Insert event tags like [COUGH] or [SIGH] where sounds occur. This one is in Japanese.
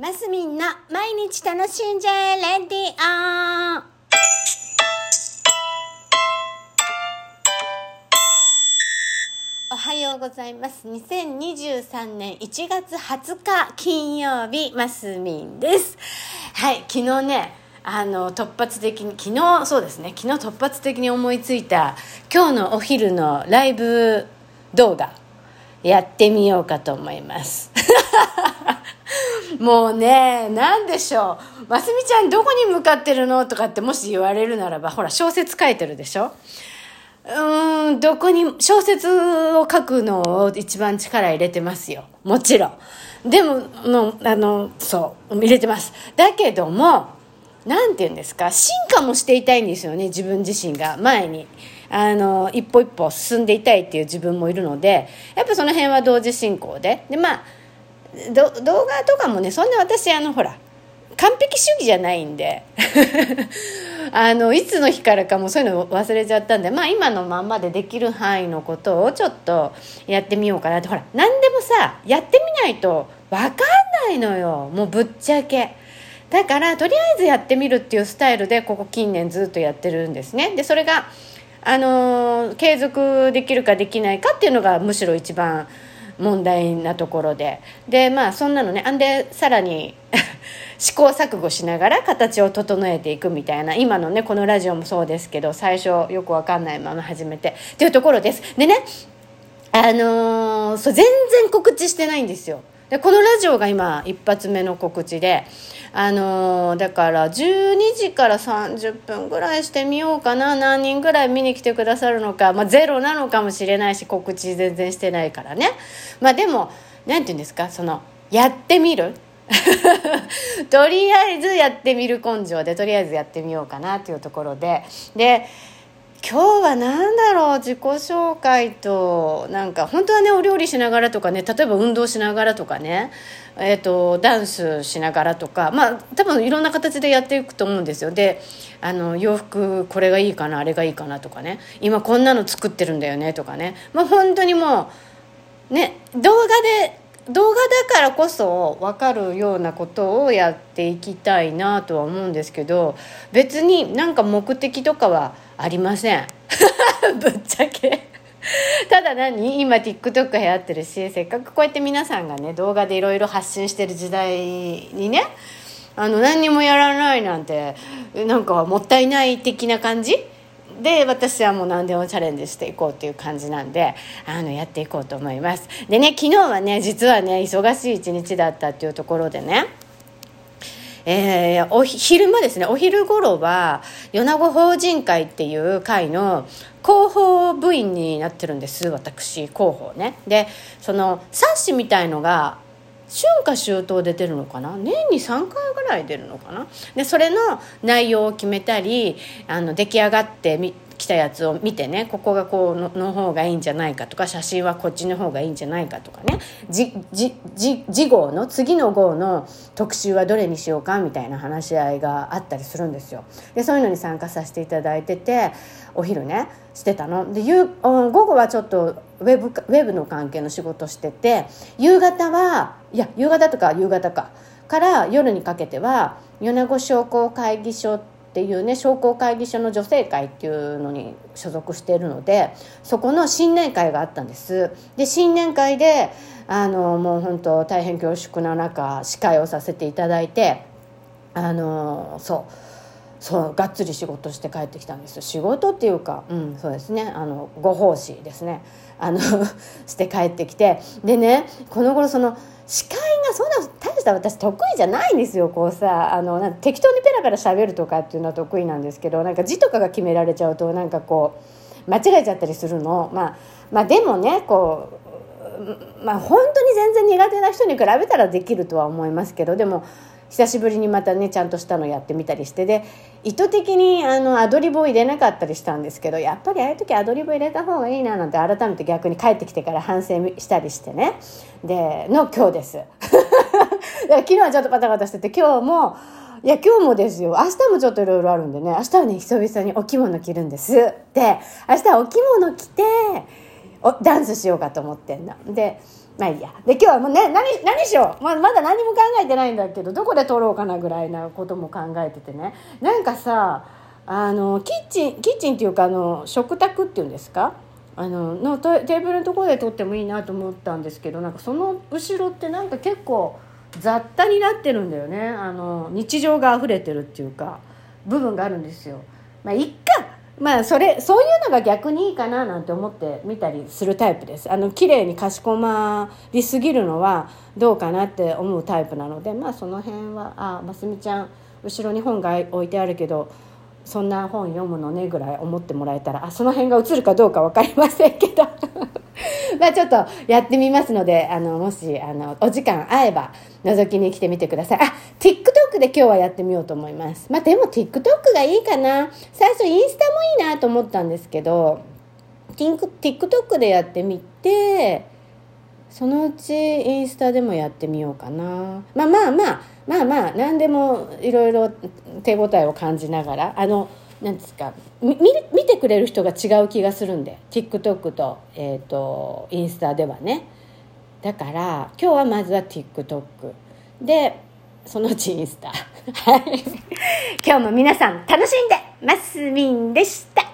マスミンの毎日楽しんじゃえレディオおはようございます。2023年1月20日金曜日、マスミンです。はい、昨日ね、あの、突発的に、昨日、そうですね、昨日突発的に思いついた、今日のお昼のライブ動画、やってみようかと思います。もうね、なんでしょう。ますみちゃんどこに向かってるのとかってもし言われるならば、ほら、小説書いてるでしょ？うーん、どこに、小説を書くのを一番力入れてますよ。もちろん。でも、の、あの、そう、入れてます。だけども、なんて言うんですか、進化もしていたいんですよね、自分自身が前に。あの、一歩一歩進んでいたいっていう自分もいるので、やっぱその辺は同時進行で。で、まあ、動画とかもね、そんな私、あの、ほら、完璧主義じゃないんで。[LAUGHS] あのいつの日からかもそういうの忘れちゃったんでまあ今のまんまでできる範囲のことをちょっとやってみようかなって。ほら何でもさやってみないと分かんないのよ。もうぶっちゃけ。だからとりあえずやってみるっていうスタイルでここ近年ずっとやってるんですね。でそれがあの継続できるかできないかっていうのがむしろ一番問題なところで。でまあそんなのねあんでさらに [LAUGHS] 試行錯誤しながら形を整えていくみたいな。今のねこのラジオもそうですけど最初よくわかんないまま始めて。っていうところです。でねあのーそう全然告知してないんですよ。でこのラジオが今一発目の告知であのーだから12時から30分ぐらいしてみようかな。何人ぐらい見に来てくださるのか、まあ、ゼロなのかもしれないし告知全然してないからね。まあでも何て言うんですか？そのやってみる？[LAUGHS] とりあえずやってみる根性でとりあえずやってみようかなというところで。で今日は何だろう自己紹介となんか本当はねお料理しながらとかね例えば運動しながらとかねえー、とダンスしながらとかまあ多分いろんな形でやっていくと思うんですよ。であの洋服これがいいかなあれがいいかなとかね今こんなの作ってるんだよねとかね。もう本当にもうね動画で動画だからこそ分かるようなことをやっていきたいなとは思うんですけど別になんか目的とかはありません。[LAUGHS] ぶっちゃけ。ただ何？今 TikTok 流行ってるしせっかくこうやって皆さんがね動画でいろいろ発信してる時代にねあの何にもやらないなんてなんかもったいない的な感じ？で私はもう何でもチャレンジしていこうっていう感じなんであのやっていこうと思います。でね昨日はね実はね忙しい一日だったっていうところでねえー、お昼間ですねお昼頃は米子法人会っていう会の広報部員になってるんです私広報ね。でその冊子みたいのが春夏秋冬で出るのかな？年に3回ぐらい出るのかな？でそれの内容を決めたりあの出来上がってみ来たやつを見てねここがこうのの方がいいんじゃないかとか写真はこっちの方がいいんじゃないかとかね。次号の次の号の特集はどれにしようかみたいな話し合いがあったりするんですよ。でそういうのに参加させていただいててお昼ねしてたの。で夕午後はちょっとウェブウェブの関係の仕事してて夕方はいや夕方とか夕方か。から夜にかけては米子商工会議所ってていうね商工会議所の女性会っていうのに所属しているのでそこの新年会があったんです。で新年会であのもう本当大変恐縮な中司会をさせていただいてあのそうそうがっつり仕事して帰ってきたんです。仕事っていうか、うん、そうですね。あのご奉仕ですね。あの [LAUGHS] して帰ってきて。でねこの頃その司会がそんなした私得意じゃないんですよこうさ。あのなん適当にペラペラ喋るとかっていうのは得意なんですけどなんか字とかが決められちゃうとなんかこう間違えちゃったりするの、まあ、まあでもねこうまあ本当に全然苦手な人に比べたらできるとは思いますけどでも久しぶりにまたねちゃんとしたのやってみたりしてで意図的にあのアドリブを入れなかったりしたんですけどやっぱりああいう時アドリブ入れた方がいいななんて改めて逆に帰ってきてから反省したりしてね。での今日です。昨日はちょっとパタパタしてて今日もいや今日もですよ明日もちょっといろいろあるんでね明日はね久々にお着物着るんですで明日はお着物着ておダンスしようかと思ってんだでまあいいや。で、今日はもうね、何、何しよう。ままだ何も考えてないんだけど、どこで撮ろうかなぐらいなことも考えててね。なんかさ、あの、キッチン、キッチンっていうか、あの、食卓っていうんですか？あの、のテーブルのところで撮ってもいいなと思ったんですけど、なんかその後ろってなんか結構雑多になってるんだよね。あの、日常が溢れてるっていうか、部分があるんですよ。まあ、いっかまあそれそういうのが逆にいいかななんて思って見たりするタイプですあの綺麗にかしこまりすぎるのはどうかなって思うタイプなのでまあその辺はあますみちゃん後ろに本が置いてあるけどそんな本読むのねぐらい思ってもらえたらあその辺が映るかどうか分かりませんけど [LAUGHS] まあちょっとやってみますのであのもしあのお時間合えば覗きに来てみてください。あ TikTok で今日はやってみようと思います。まあでも TikTok がいいかな。最初インスタもいいなと思ったんですけど TikTok でやってみてそのうちインスタでもやってみようかな。まあまあまあまあまあ何でもいろいろ手応えを感じながらあのなんですか見見てくれる人が違う気がするんで。TikTok と,、えーと、インスタではね。だから今日はまずは TikTok でそのうちインスタ。はい。今日も皆さん楽しんでますみんでした。